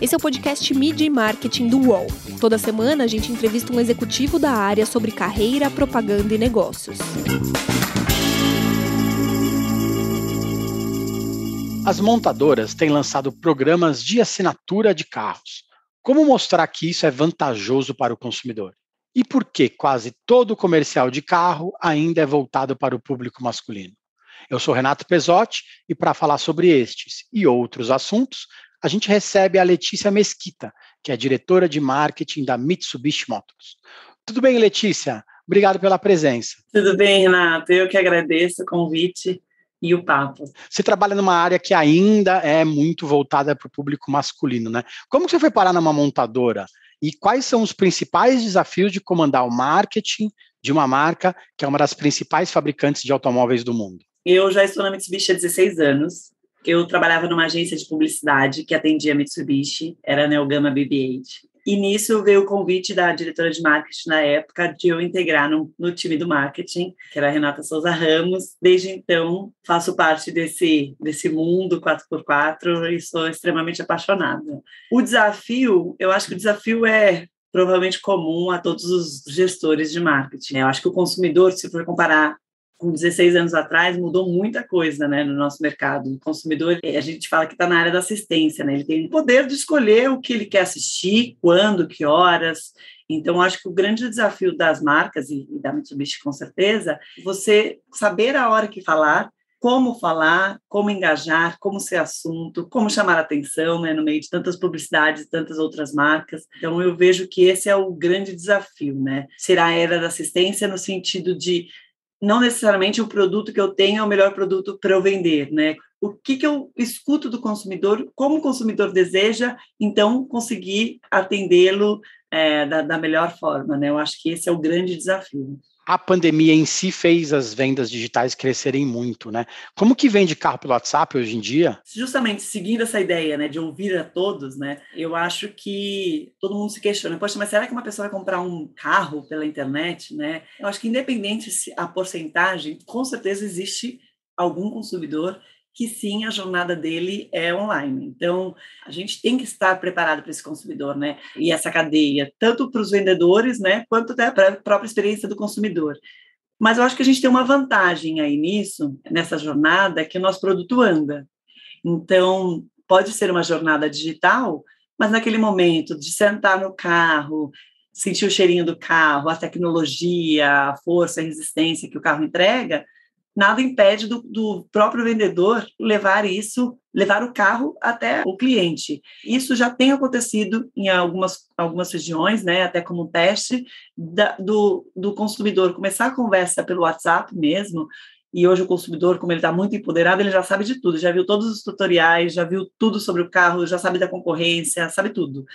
Esse é o podcast Media e Marketing do UOL. Toda semana a gente entrevista um executivo da área sobre carreira, propaganda e negócios. As montadoras têm lançado programas de assinatura de carros. Como mostrar que isso é vantajoso para o consumidor? E por que quase todo comercial de carro ainda é voltado para o público masculino? Eu sou Renato Pesotti e para falar sobre estes e outros assuntos, a gente recebe a Letícia Mesquita, que é diretora de marketing da Mitsubishi Motors. Tudo bem, Letícia? Obrigado pela presença. Tudo bem, Renato. Eu que agradeço o convite e o papo. Você trabalha numa área que ainda é muito voltada para o público masculino, né? Como você foi parar numa montadora? E quais são os principais desafios de comandar o marketing de uma marca que é uma das principais fabricantes de automóveis do mundo? Eu já estou na Mitsubishi há 16 anos. Eu trabalhava numa agência de publicidade que atendia Mitsubishi, era a Neogama BB-8. E nisso veio o convite da diretora de marketing na época de eu integrar no, no, time do marketing, que era a Renata Souza Ramos. Desde então, faço parte desse, desse mundo 4x4 e sou extremamente apaixonada. O desafio, eu acho que o desafio é provavelmente comum a todos os gestores de marketing. Eu acho que o consumidor, se for comparar com 16 anos atrás mudou muita coisa né, no nosso mercado. O consumidor, a gente fala que está na área da assistência, né? ele tem o poder de escolher o que ele quer assistir, quando, que horas. Então, acho que o grande desafio das marcas, e, da Mitsubishi com certeza, você saber a hora que falar, como falar, como engajar, como ser assunto, como chamar atenção né, no meio de tantas publicidades tantas outras marcas. Então, eu vejo que esse é o grande desafio, né? Ser a era da assistência no sentido de não necessariamente o produto que eu tenho é o melhor produto para eu vender, né? O que, que eu escuto do consumidor, como o consumidor deseja, então conseguir atendê-lo é, da, da melhor forma, né? Eu acho que esse é o grande desafio a pandemia em si fez as vendas digitais crescerem muito, né? Como que vende carro pelo WhatsApp hoje em dia? Justamente seguindo essa ideia, né, de ouvir a todos, né? Eu acho que todo mundo se questiona, poxa, mas será que uma pessoa vai comprar um carro pela internet, né? Eu acho que independente se a porcentagem, com certeza existe algum consumidor que sim, a jornada dele é online. Então, a gente tem que estar preparado para esse consumidor, né? E essa cadeia, tanto para os vendedores, né, quanto até para a própria experiência do consumidor. Mas eu acho que a gente tem uma vantagem aí nisso, nessa jornada, que o nosso produto anda. Então, pode ser uma jornada digital, mas naquele momento de sentar no carro, sentir o cheirinho do carro, a tecnologia, a força, a resistência que o carro entrega, nada impede do, do, próprio vendedor levar isso, levar o carro até o cliente. Isso já tem acontecido em algumas, algumas regiões, né, até como teste, da, do, do consumidor começar a conversa pelo WhatsApp mesmo, e hoje o consumidor, como ele está muito empoderado, ele já sabe de tudo, já viu todos os tutoriais, já viu tudo sobre o carro, já sabe da concorrência, sabe tudo.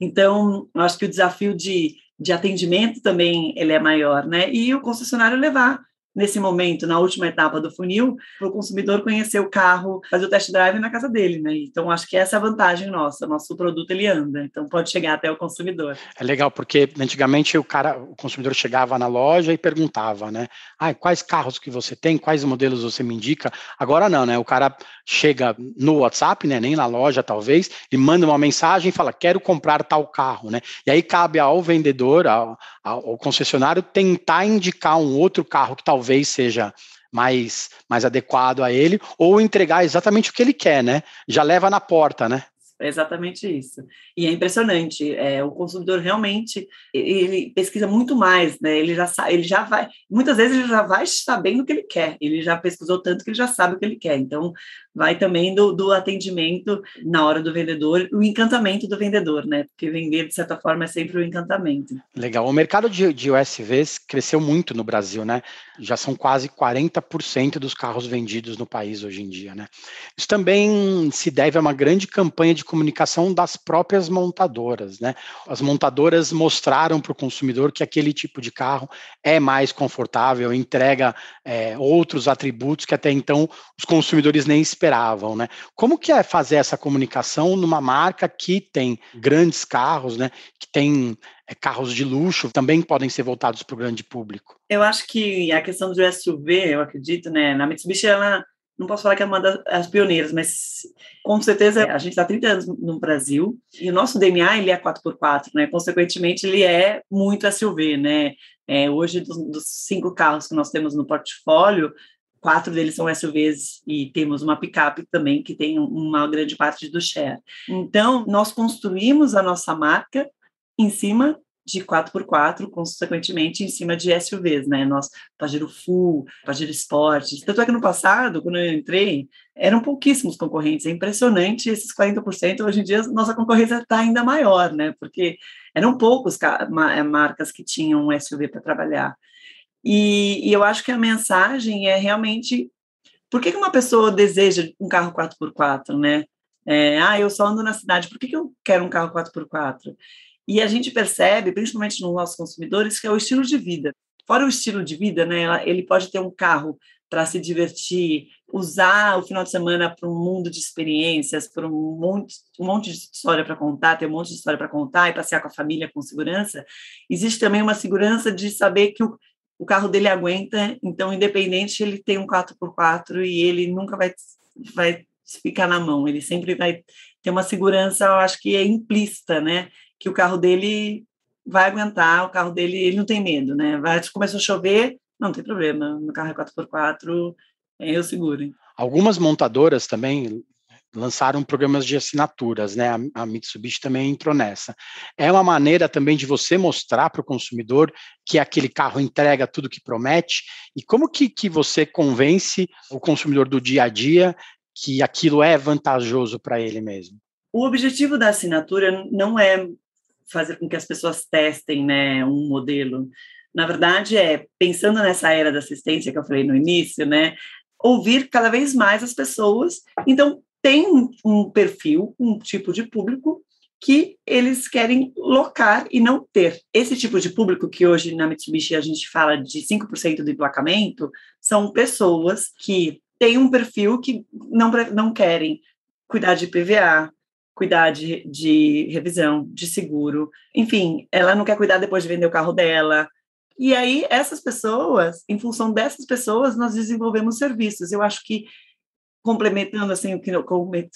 Então, eu acho que o desafio de, de atendimento também ele é maior, né? E o concessionário levar nesse momento, na última etapa do funil, para o consumidor conhecer o carro, fazer o test drive na casa dele, né? Então acho que essa é a vantagem nossa, nosso produto ele anda, então pode chegar até o consumidor. É legal porque antigamente o cara, o consumidor chegava na loja e perguntava, né? Ah, quais carros que você tem, quais modelos você me indica? Agora não, né? O cara chega no WhatsApp, né? Nem na loja talvez, e manda uma mensagem e fala quero comprar tal carro, né? E aí cabe ao vendedor, ao, ao concessionário tentar indicar um outro carro que talvez talvez seja mais, mais adequado a ele, ou entregar exatamente o que ele quer, né? Já leva na porta, né? É exatamente isso. E é impressionante, é, o consumidor realmente, ele pesquisa muito mais, né? Ele já sabe, ele já vai, muitas vezes ele já vai sabendo o que ele quer, ele já pesquisou tanto que ele já sabe o que ele quer. Então, vai também do, do atendimento na hora do vendedor, o encantamento do vendedor, né? Porque vender, de certa forma, é sempre o encantamento. Legal. O mercado de, de USVs cresceu muito no Brasil, né? Já são quase 40% dos carros vendidos no país hoje em dia, né? Isso também se deve a uma grande campanha de comunicação das próprias montadoras, né? As montadoras mostraram para o consumidor que aquele tipo de carro é mais confortável, entrega é, outros atributos que até então os consumidores nem esperavam, né? Como que é fazer essa comunicação numa marca que tem grandes carros, né? Que tem é, carros de luxo também podem ser voltados para o grande público? Eu acho que a questão do SUV, eu acredito, né? Na Mitsubishi ela não posso falar que é uma das pioneiras, mas com certeza a gente está 30 anos no Brasil e o nosso DNA ele é 4x4, né? Consequentemente, ele é muito SUV, né? É, hoje, dos, dos, cinco carros que nós temos no portfólio, quatro deles são SUVs e temos uma picape também que tem uma grande parte do share. Então, nós construímos a nossa marca em cima de 4x4, consequentemente, em cima de SUVs, né? Nós, Pajero Full, Pajero Sport. Tanto é que no passado, quando eu entrei, eram pouquíssimos concorrentes. É impressionante esses 40%. Hoje em dia, nossa concorrência está ainda maior, né? Porque eram poucos eh, marcas que tinham um SUV para trabalhar. E, e, eu acho que a mensagem é realmente por que, que uma pessoa deseja um carro 4x4, né? É, ah, eu só ando na cidade, por que, que eu quero um carro 4x4? E a gente percebe, principalmente nos nossos consumidores, que é o estilo de vida. Fora o estilo de vida, né, ele pode ter um carro para se divertir, usar o final de semana para um mundo de experiências, para um monte, um monte de história para contar, ter um monte de história para contar e passear com a família com segurança. Existe também uma segurança de saber que o, o carro dele aguenta, então, independente, ele tem um 4x4 e ele nunca vai, vai ficar na mão, ele sempre vai ter uma segurança, eu acho que é implícita, né? que o carro dele vai aguentar, o carro dele, ele não tem medo, né? Vai, começou a chover, não tem problema, meu carro é 4x4, é eu seguro. Algumas montadoras também lançaram programas de assinaturas, né? A, Mitsubishi também entrou nessa. É uma maneira também de você mostrar para o consumidor que aquele carro entrega tudo que promete. E como que, que você convence o consumidor do dia a dia que aquilo é vantajoso para ele mesmo? O objetivo da assinatura não é fazer com que as pessoas testem né, um modelo. Na verdade, é pensando nessa era da assistência que eu falei no início, né, ouvir cada vez mais as pessoas. Então, tem um, perfil, um tipo de público que eles querem locar e não ter. Esse tipo de público que hoje na Mitsubishi a gente fala de 5% do emplacamento, são pessoas que têm um perfil que não, não querem cuidar de PVA, cuidar de, de revisão, de seguro, enfim, ela não quer cuidar depois de vender o carro dela. E aí, essas pessoas, em função dessas pessoas, nós desenvolvemos serviços. Eu acho que, complementando assim o que eu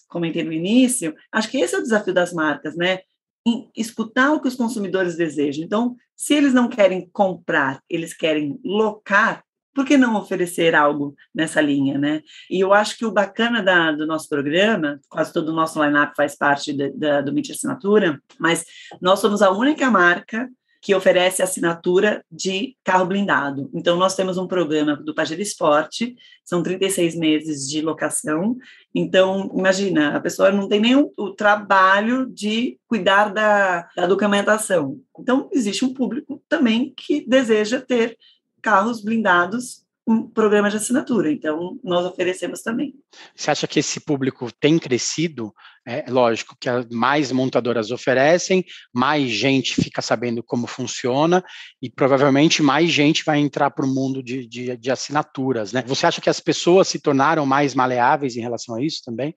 comentei no início, acho que esse é o desafio das marcas, né? Em escutar o que os consumidores desejam. Então, se eles não querem comprar, eles querem locar, por que não oferecer algo nessa linha, né? E eu acho que o bacana da, do nosso programa, quase todo o nosso line-up faz parte da, da, do Mídia Assinatura, mas nós somos a única marca que oferece assinatura de carro blindado. Então, nós temos um programa do Pajero Esporte, são 36 meses de locação. Então, imagina, a pessoa não tem nem o, trabalho de cuidar da, da documentação. Então, existe um público também que deseja ter carros blindados um programa de assinatura. Então, nós oferecemos também. Você acha que esse público tem crescido? É lógico que mais montadoras oferecem, mais gente fica sabendo como funciona e provavelmente mais gente vai entrar para o mundo de, de, de, assinaturas, né? Você acha que as pessoas se tornaram mais maleáveis em relação a isso também?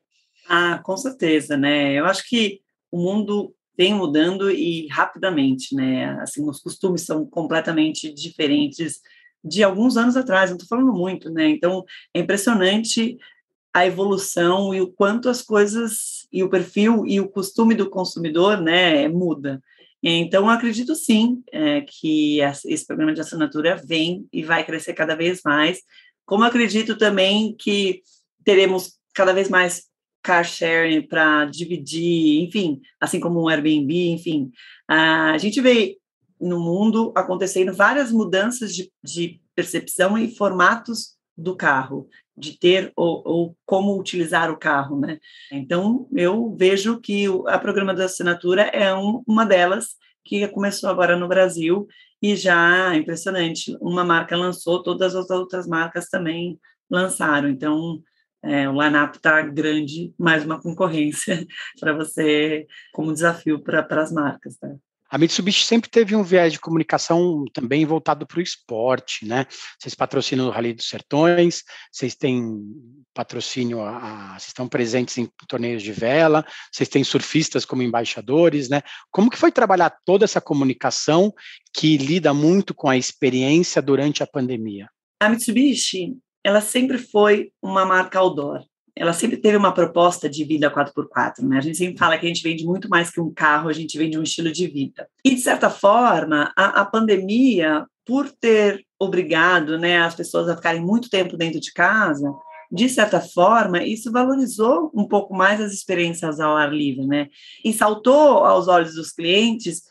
Ah, com certeza, né? Eu acho que o mundo vem mudando e rapidamente, né? Assim, os costumes são completamente diferentes de alguns anos atrás, não estou falando muito, né? Então, é impressionante a evolução e o quanto as coisas e o perfil e o costume do consumidor, né, muda. Então, acredito sim é, que esse programa de assinatura vem e vai crescer cada vez mais. Como acredito também que teremos cada vez mais car sharing para dividir, enfim, assim como um Airbnb, enfim. A gente vê no mundo acontecendo várias mudanças de, de percepção e formatos do carro, de ter ou, ou, como utilizar o carro, né? Então, eu vejo que a programa da assinatura é um, uma delas que começou agora no Brasil e já impressionante. Uma marca lançou, todas as outras marcas também lançaram. Então, é, o line-up está grande, mais uma concorrência para você, como desafio para as marcas. Tá? A Mitsubishi sempre teve um viés de comunicação também voltado para o esporte, né? Vocês patrocinam o Rally dos Sertões, vocês têm patrocínio, a, a, vocês estão presentes em torneios de vela, vocês têm surfistas como embaixadores, né? Como que foi trabalhar toda essa comunicação que lida muito com a experiência durante a pandemia? A Mitsubishi ela sempre foi uma marca outdoor. Ela sempre teve uma proposta de vida 4x4, né? A gente sempre fala que a gente vende muito mais que um carro, a gente vende um estilo de vida. E, de certa forma, a, a pandemia, por ter obrigado né, as pessoas a ficarem muito tempo dentro de casa, de certa forma, isso valorizou um pouco mais as experiências ao ar livre, né? E saltou aos olhos dos clientes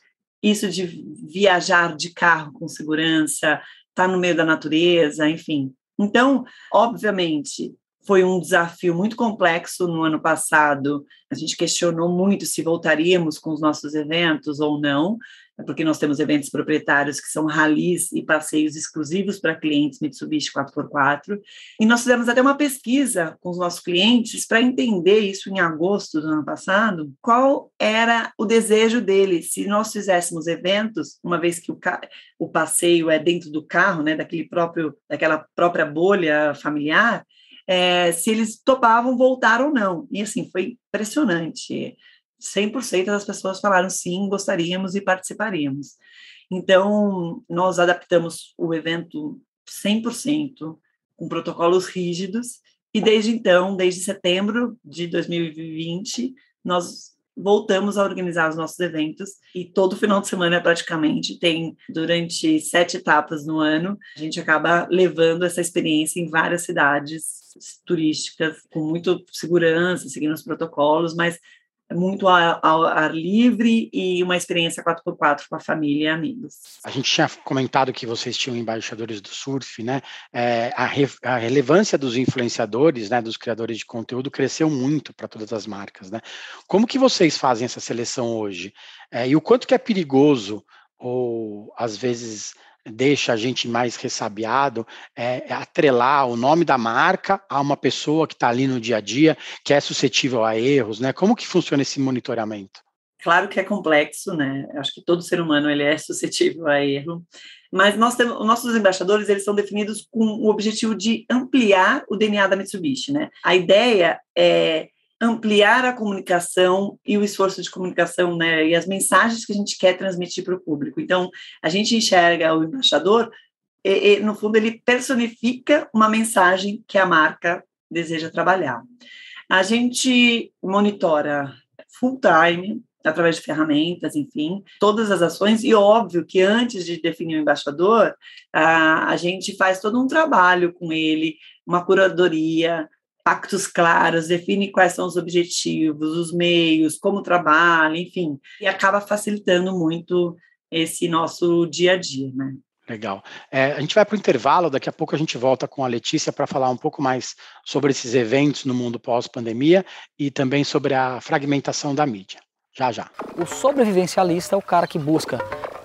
isso de viajar de carro com segurança, estar tá no meio da natureza, enfim. Então, obviamente, foi um desafio muito complexo no ano passado. A gente questionou muito se voltaríamos com os nossos eventos ou não, porque nós temos eventos proprietários que são ralis e passeios exclusivos para clientes Mitsubishi 4x4. E nós fizemos até uma pesquisa com os nossos clientes para entender isso em agosto do ano passado, qual era o desejo deles, se nós fizéssemos eventos, uma vez que o, o passeio é dentro do carro, né, daquele próprio, daquela própria bolha familiar, é, se eles topavam voltar ou não. E assim, foi impressionante. 100% das pessoas falaram sim, gostaríamos e participaríamos. Então, nós adaptamos o evento 100%, com protocolos rígidos, e desde então, desde setembro de 2020, nós voltamos a organizar os nossos eventos e todo final de semana praticamente tem durante sete etapas no ano a gente acaba levando essa experiência em várias cidades turísticas com muito segurança seguindo os protocolos mas muito ao, ar livre e uma experiência 4x4 com a família e amigos. A gente tinha comentado que vocês tinham embaixadores do surf, né? É, a, re, a, relevância dos influenciadores, né, dos criadores de conteúdo cresceu muito para todas as marcas, né? Como que vocês fazem essa seleção hoje? É, e o quanto que é perigoso ou às vezes deixa a gente mais ressabiado é, é, atrelar o nome da marca a uma pessoa que está ali no dia a dia, que é suscetível a erros, né? Como que funciona esse monitoramento? Claro que é complexo, né? Acho que todo ser humano ele é suscetível a erro, mas nós temos, nossos embaixadores eles são definidos com o objetivo de ampliar o DNA da Mitsubishi, né? A ideia é ampliar a comunicação e o esforço de comunicação, né, e as mensagens que a gente quer transmitir para o público. Então, a gente enxerga o embaixador, e, e, no fundo, ele personifica uma mensagem que a marca deseja trabalhar. A gente monitora full time, através de ferramentas, enfim, todas as ações, e óbvio que antes de definir o embaixador, a, a gente faz todo um trabalho com ele, uma curadoria, pactos claros, define quais são os objetivos, os meios, como trabalha, enfim, e acaba facilitando muito esse nosso dia a dia, né? Legal. É, a gente vai para o intervalo, daqui a pouco a gente volta com a Letícia para falar um pouco mais sobre esses eventos no mundo pós-pandemia e também sobre a fragmentação da mídia. Já, já. O sobrevivencialista é o cara que busca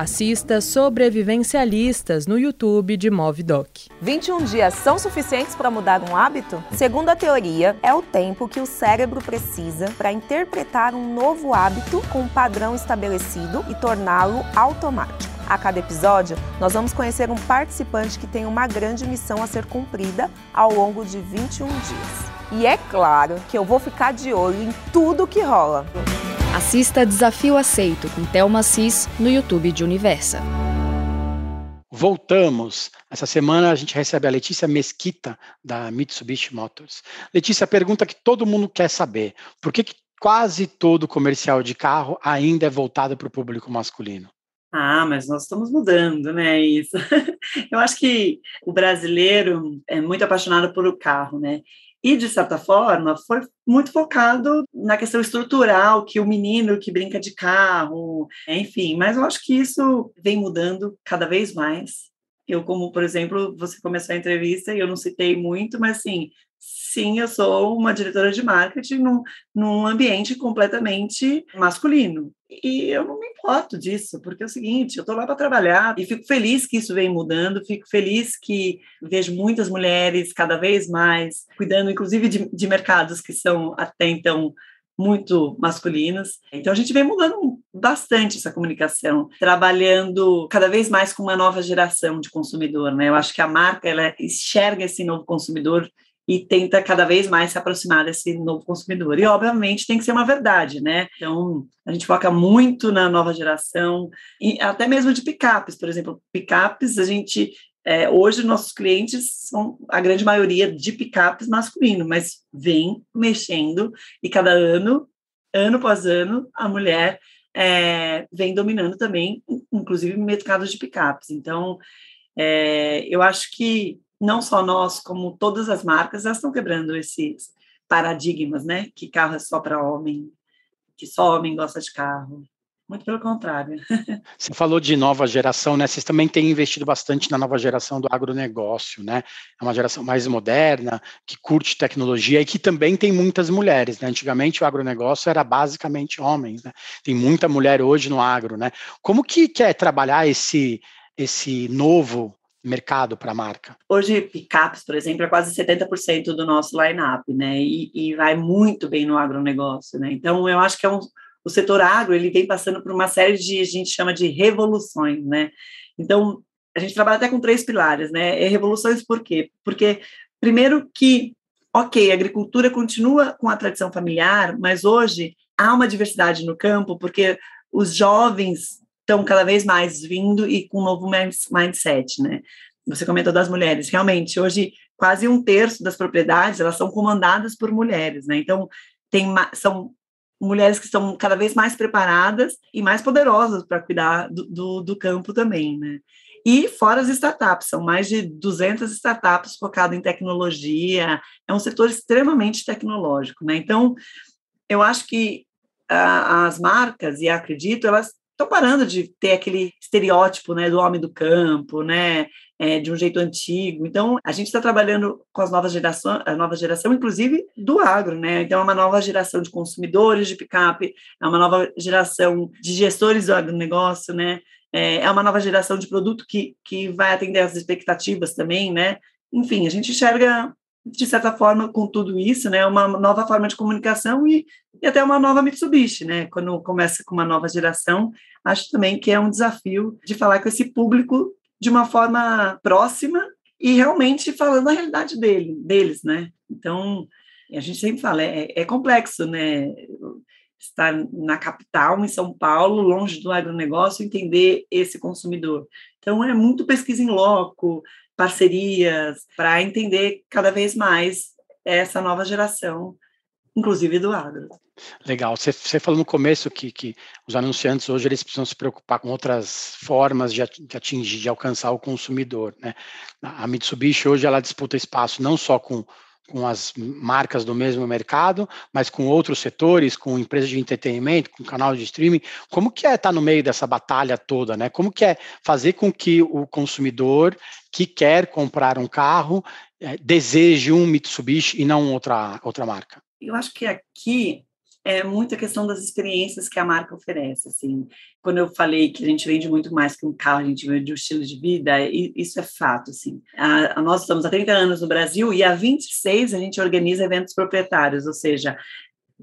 Assista Sobrevivencialistas no YouTube de Movidoc. 21 dias são suficientes para mudar um hábito? Segundo a teoria, é o tempo que o cérebro precisa para interpretar um novo hábito com um padrão estabelecido e torná-lo automático. A cada episódio, nós vamos conhecer um participante que tem uma grande missão a ser cumprida ao longo de 21 dias. E é claro que eu vou ficar de olho em tudo que rola. Assista Desafio Aceito com Thelma Cis no YouTube de Universa. Voltamos. Essa semana a gente recebe a Letícia Mesquita, da Mitsubishi Motors. Letícia, pergunta que todo mundo quer saber: por que, que quase todo comercial de carro ainda é voltado para o público masculino? Ah, mas nós estamos mudando, né? Isso. Eu acho que o brasileiro é muito apaixonado por o carro, né? E, de certa forma, foi muito focado na questão estrutural, que o menino que brinca de carro, enfim. Mas eu acho que isso vem mudando cada vez mais. Eu, como, por exemplo, você começou a entrevista e eu não citei muito, mas assim, sim, eu sou uma diretora de marketing num, num ambiente completamente masculino. E eu não me importo disso, porque é o seguinte, eu estou lá para trabalhar e fico feliz que isso vem mudando, fico feliz que vejo muitas mulheres cada vez mais cuidando, inclusive, de, de mercados que são até então muito masculinas. Então a gente vem mudando bastante essa comunicação, trabalhando cada vez mais com uma nova geração de consumidor, né? Eu acho que a marca ela enxerga esse novo consumidor e tenta cada vez mais se aproximar desse novo consumidor. E, obviamente, tem que ser uma verdade, né? Então, a gente foca muito na nova geração, e até mesmo de picapes, por exemplo, picapes, a gente. É, hoje, nossos clientes são a grande maioria de picapes masculino, mas vem mexendo e cada ano, ano após ano, a mulher é, vem dominando também, inclusive mercados de picapes. Então, é, eu acho que não só nós, como todas as marcas, elas estão quebrando esses paradigmas, né? Que carro é só para homem, que só homem gosta de carro. Muito pelo contrário. Você falou de nova geração, né? Vocês também têm investido bastante na nova geração do agronegócio, né? É uma geração mais moderna, que curte tecnologia e que também tem muitas mulheres, né? Antigamente o agronegócio era basicamente homens, né? Tem muita mulher hoje no agro, né? Como que quer trabalhar esse esse novo mercado para a marca? Hoje, picapes, por exemplo, é quase 70% do nosso line-up, né? E, e, vai muito bem no agronegócio, né? Então, eu acho que é um, o setor agro, ele vem passando por uma série de, a gente chama de revoluções, né? Então, a gente trabalha até com três pilares, né? E revoluções por quê? Porque, primeiro que, ok, a agricultura continua com a tradição familiar, mas hoje há uma diversidade no campo, porque os jovens estão cada vez mais vindo e com um novo mindset, né? Você comentou das mulheres, realmente, hoje quase um terço das propriedades, elas são comandadas por mulheres, né? Então, tem, são mulheres que estão cada vez mais preparadas e mais poderosas para cuidar do, do, do, campo também, né? E fora as startups, são mais de 200 startups focadas em tecnologia, é um setor extremamente tecnológico, né? Então, eu acho que uh, as marcas, e acredito, elas estão parando de ter aquele estereótipo né, do homem do campo, né, é, de um jeito antigo. Então, a gente está trabalhando com as novas gerações, a nova geração, inclusive, do agro, né? Então, é uma nova geração de consumidores de picape, é uma nova geração de gestores do agronegócio, né? É, é uma nova geração de produto que, que vai atender às expectativas também, né? Enfim, a gente enxerga de certa forma, com tudo isso, né, uma nova forma de comunicação e, e, até uma nova Mitsubishi, né, quando começa com uma nova geração, acho também que é um desafio de falar com esse público de uma forma próxima e realmente falando a realidade dele, deles, né, então, a gente sempre fala, é, é complexo, né, estar na capital, em São Paulo, longe do agronegócio, entender esse consumidor. Então, é muito pesquisa em loco, parcerias, para entender cada vez mais essa nova geração, inclusive do agro. Legal. Você, você falou no começo que, que os anunciantes hoje eles precisam se preocupar com outras formas de, atingir, de alcançar o consumidor. Né? A Mitsubishi hoje ela disputa espaço não só com com as marcas do mesmo mercado, mas com outros setores, com empresas de entretenimento, com canal de streaming. Como que é estar no meio dessa batalha toda, né? Como que é fazer com que o consumidor que quer comprar um carro é, deseje um Mitsubishi e não outra, outra marca? Eu acho que aqui é muita questão das experiências que a marca oferece, assim. Quando eu falei que a gente vende muito mais que um carro, a gente vende um estilo de vida, isso é fato, assim. A, a, nós estamos há 30 anos no Brasil e há 26 a gente organiza eventos proprietários, ou seja,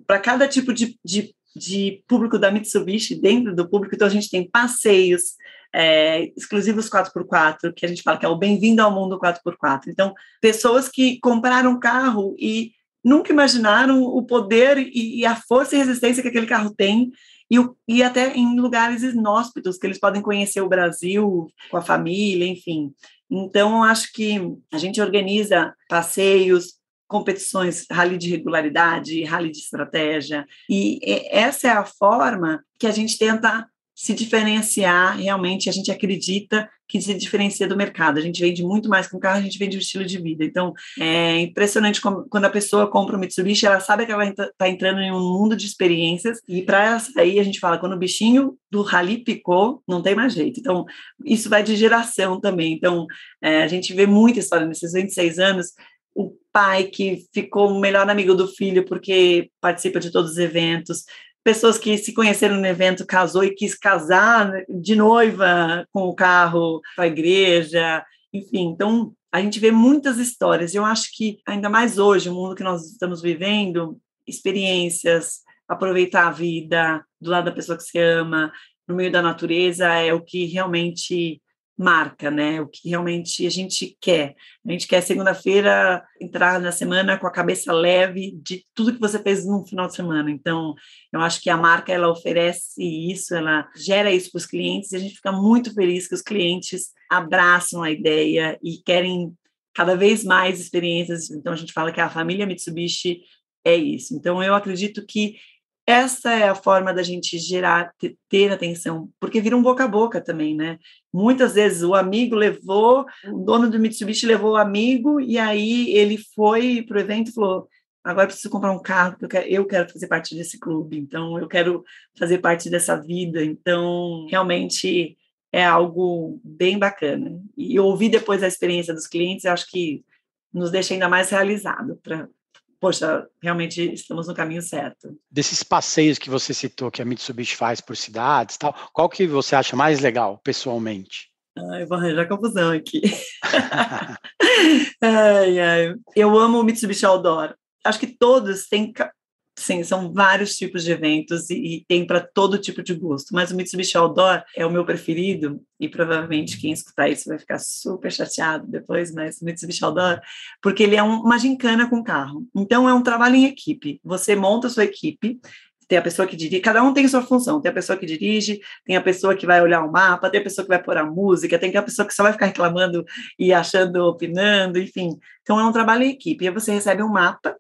para cada tipo de, de, de público da Mitsubishi, dentro do público, então a gente tem passeios, é, exclusivos 4x4, que a gente fala que é o bem-vindo ao mundo 4x4. Então, pessoas que compraram carro e nunca imaginaram o poder e, e a força e resistência que aquele carro tem e, e até em lugares inóspitos que eles podem conhecer o Brasil com a família, enfim. Então, acho que a gente organiza passeios, competições, rally de regularidade, rally de estratégia, e essa é a forma que a gente tenta se diferenciar realmente, a gente acredita que se diferencia do mercado. A gente vende muito mais que um carro, a gente vende o um estilo de vida. Então, é impressionante como, quando a pessoa compra um Mitsubishi, ela sabe que ela está entrando em um mundo de experiências, e para ela sair, a gente fala, quando o bichinho do rally picou, não tem mais jeito. Então, isso vai de geração também. Então, é, a gente vê muita história nesses 26 anos, o pai que ficou o melhor amigo do filho porque participa de todos os eventos, pessoas que se conheceram no evento, casou e quis casar de noiva com o carro para a igreja, enfim. Então, a gente vê muitas histórias. Eu acho que, ainda mais hoje, o mundo que nós estamos vivendo, experiências, aproveitar a vida do lado da pessoa que você ama, no meio da natureza, é o que realmente marca, né? O que realmente a gente quer. A gente quer segunda-feira entrar na semana com a cabeça leve de tudo que você fez no final de semana. Então, eu acho que a marca ela oferece isso, ela gera isso para os clientes e a gente fica muito feliz que os clientes abraçam a ideia e querem cada vez mais experiências. Então, a gente fala que a família Mitsubishi é isso. Então, eu acredito que essa é a forma da gente gerar, ter atenção, porque vira um boca a boca também, né? Muitas vezes o amigo levou, o dono do Mitsubishi levou o amigo, e aí ele foi para o evento e falou: agora preciso comprar um carro, porque eu quero, eu quero fazer parte desse clube, então eu quero fazer parte dessa vida. Então, realmente é algo bem bacana. E ouvir depois a experiência dos clientes, eu acho que nos deixa ainda mais realizado para poxa, realmente estamos no caminho certo. Desses passeios que você citou que a Mitsubishi faz por cidades, tal, qual que você acha mais legal pessoalmente? Ai, vou arranjar confusão aqui. ai, ai. Eu amo o Mitsubishi Outdoor. Acho que todos têm Sim, são vários tipos de eventos e, e tem para todo tipo de gosto, mas o Mitsubishi Outdoor é o meu preferido e provavelmente quem escutar isso vai ficar super chateado depois, mas o Mitsubishi Outdoor, porque ele é um, uma gincana com carro. Então é um trabalho em equipe. Você monta a sua equipe, tem a pessoa que dirige, cada um tem sua função. Tem a pessoa que dirige, tem a pessoa que vai olhar o mapa, tem a pessoa que vai pôr a música, tem a pessoa que só vai ficar reclamando e achando, opinando, enfim. Então é um trabalho em equipe. E você recebe um mapa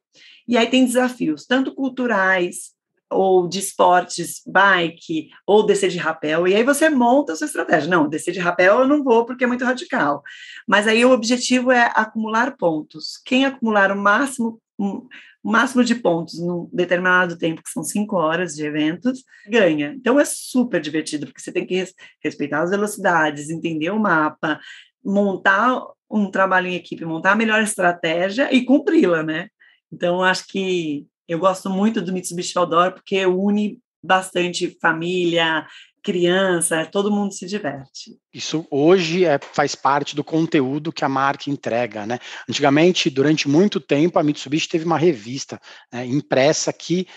e aí tem desafios, tanto culturais, ou de esportes, bike, ou descer de rapel, e aí você monta a sua estratégia. Não, descer de rapel eu não vou porque é muito radical. Mas aí o objetivo é acumular pontos. Quem acumular o máximo, o máximo de pontos num determinado tempo, que são cinco horas de eventos, ganha. Então é super divertido, porque você tem que respeitar as velocidades, entender o mapa, montar um trabalho em equipe, montar a melhor estratégia e cumpri-la, né? Então, acho que eu gosto muito do Mitsubishi Outdoor porque une bastante família, criança, todo mundo se diverte. Isso hoje é, faz parte do conteúdo que a marca entrega, né? Antigamente, durante muito tempo, a Mitsubishi teve uma revista né, impressa que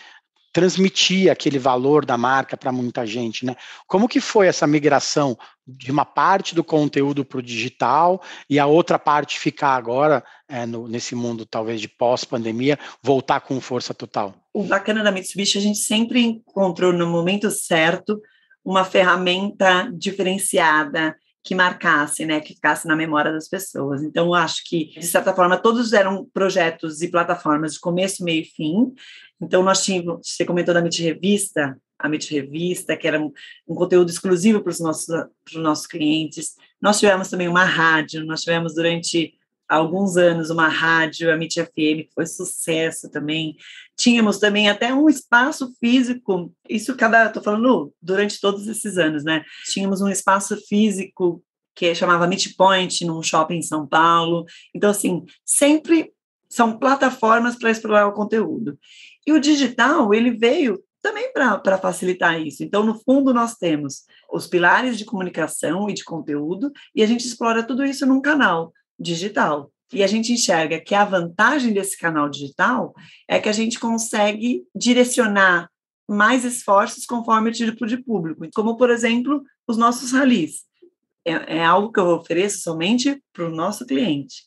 transmitia aquele valor da marca para muita gente, né? Como que foi essa migração de uma parte do conteúdo para o digital e a outra parte ficar agora é, no, nesse mundo talvez de pós-pandemia voltar com força total? O bacana da Mitsubishi a gente sempre encontrou no momento certo uma ferramenta diferenciada que marcasse, né, que ficasse na memória das pessoas. Então, acho que, de certa forma, todos eram projetos e plataformas de começo, meio e fim. Então, nós tínhamos, você comentou da MIT Revista, a MIT Revista, que era um, um conteúdo exclusivo para os nossos, para os nossos clientes. Nós tivemos também uma rádio, nós tivemos durante alguns anos uma rádio, a MIT FM, que foi sucesso também. Tínhamos também até um espaço físico, isso cada, estou falando durante todos esses anos, né? Tínhamos um espaço físico que chamava Meet Point, num shopping em São Paulo. Então, assim, sempre são plataformas para explorar o conteúdo. E o digital, ele veio também para facilitar isso. Então, no fundo, nós temos os pilares de comunicação e de conteúdo, e a gente explora tudo isso num canal digital. E a gente enxerga que a vantagem desse canal digital é que a gente consegue direcionar mais esforços conforme o tipo de público, como, por exemplo, os nossos ralis. É, é algo que eu ofereço somente para o nosso cliente.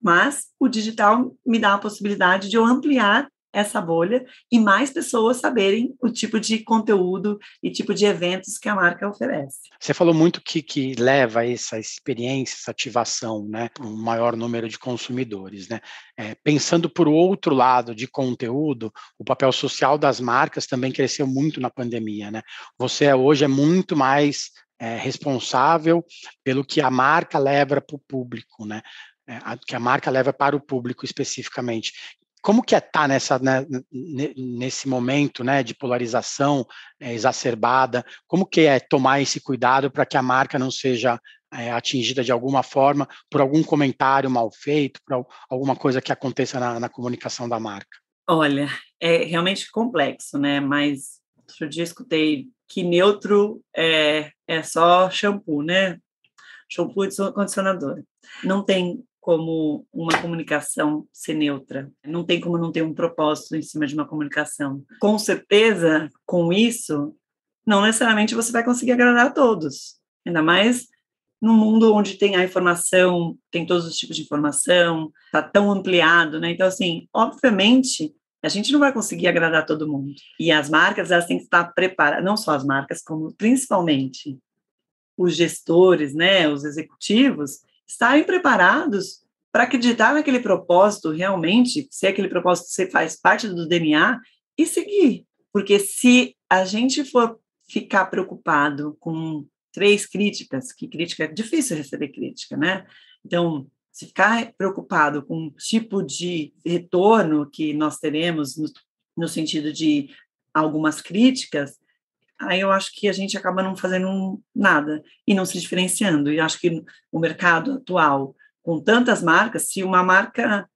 Mas o digital me dá a possibilidade de eu ampliar essa bolha e mais pessoas saberem o tipo de conteúdo e tipo de eventos que a marca oferece. Você falou muito que, que leva essa experiência, essa ativação, né, para um maior número de consumidores, né? É, pensando por outro lado de conteúdo, o papel social das marcas também cresceu muito na pandemia, né? Você é, hoje é muito mais é, responsável pelo que a marca leva para o público, né? É, que a marca leva para o público especificamente como que é tá nessa, né, nesse momento né, de polarização é, exacerbada? Como que é tomar esse cuidado para que a marca não seja é, atingida de alguma forma por algum comentário mal feito, por alguma coisa que aconteça na, na comunicação da marca? Olha, é realmente complexo, né? Mas outro dia escutei que neutro é, é só shampoo, né? Shampoo e condicionador. Não tem como uma comunicação ser neutra. Não tem como não ter um propósito em cima de uma comunicação. Com certeza, com isso, não necessariamente você vai conseguir agradar a todos. Ainda mais num mundo onde tem a informação, tem todos os tipos de informação, está tão ampliado, né? Então, assim, obviamente, a gente não vai conseguir agradar todo mundo. E as marcas, elas têm que estar preparadas, não só as marcas, como principalmente os gestores, né, os executivos, estarem preparados para acreditar naquele propósito realmente, se aquele propósito você faz parte do DNA, e seguir. Porque se a gente for ficar preocupado com três críticas, que crítica é difícil receber crítica, né? Então, se ficar preocupado com o tipo de retorno que nós teremos no, no sentido de algumas críticas, aí eu acho que a gente acaba não fazendo nada e não se diferenciando. E acho que o mercado atual, com tantas marcas, se uma marca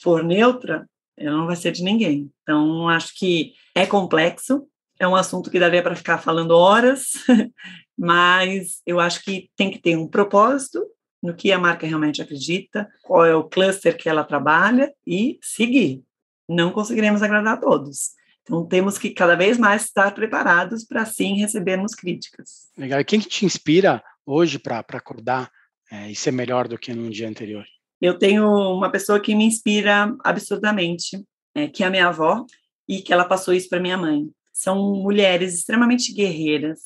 for neutra, ela não vai ser de ninguém. Então, acho que é complexo, é um assunto que daria para ficar falando horas, mas eu acho que tem que ter um propósito no que a marca realmente acredita, qual é o cluster que ela trabalha e seguir. Não conseguiremos agradar a todos. Então, temos que cada vez mais estar preparados para, sim, recebermos críticas. Legal. E quem que te inspira hoje para acordar é, e ser melhor do que no dia anterior? Eu tenho uma pessoa que me inspira absurdamente, é, que é a minha avó, e que ela passou isso para minha mãe. São mulheres extremamente guerreiras,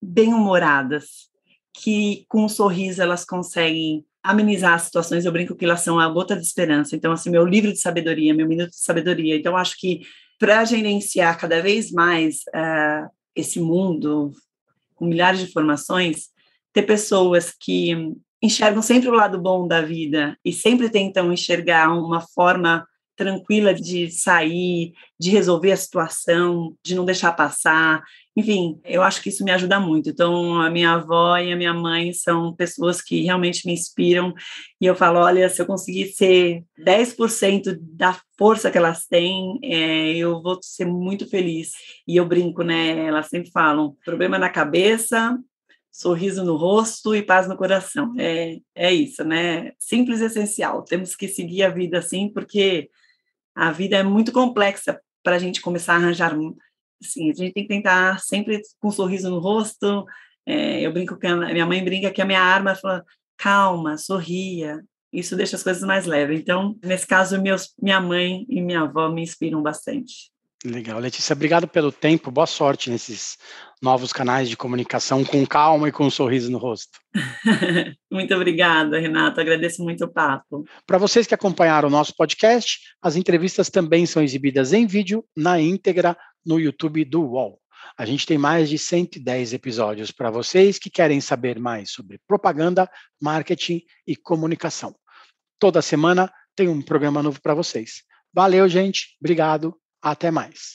bem-humoradas, que com um sorriso elas conseguem amenizar as situações. Eu brinco que elas são a gota de esperança. Então, assim, meu livro de sabedoria, meu minuto de sabedoria. Então, acho que para gerenciar cada vez mais uh, esse mundo com milhares de informações, ter pessoas que enxergam sempre o lado bom da vida e sempre tentam enxergar uma forma tranquila de sair, de resolver a situação, de não deixar passar. Enfim, eu acho que isso me ajuda muito. Então, a minha avó e a minha mãe são pessoas que realmente me inspiram. E eu falo: olha, se eu conseguir ser 10% da força que elas têm, é, eu vou ser muito feliz. E eu brinco, né? Elas sempre falam: problema na cabeça, sorriso no rosto e paz no coração. É, é isso, né? Simples e essencial. Temos que seguir a vida assim, porque a vida é muito complexa para a gente começar a arranjar. Assim, a gente tem que tentar sempre com um sorriso no rosto. É, eu brinco que a minha mãe brinca que a minha arma fala calma, sorria. Isso deixa as coisas mais leves. Então, nesse caso, meus, minha mãe e minha avó me inspiram bastante. Legal. Letícia, obrigado pelo tempo. Boa sorte nesses novos canais de comunicação com calma e com um sorriso no rosto. muito obrigada, Renato. Agradeço muito o papo. Para vocês que acompanharam o nosso podcast, as entrevistas também são exibidas em vídeo na íntegra no YouTube do UOL. A gente tem mais de 110 episódios para vocês que querem saber mais sobre propaganda, marketing e comunicação. Toda semana tem um programa novo para vocês. Valeu, gente. Obrigado. Até mais.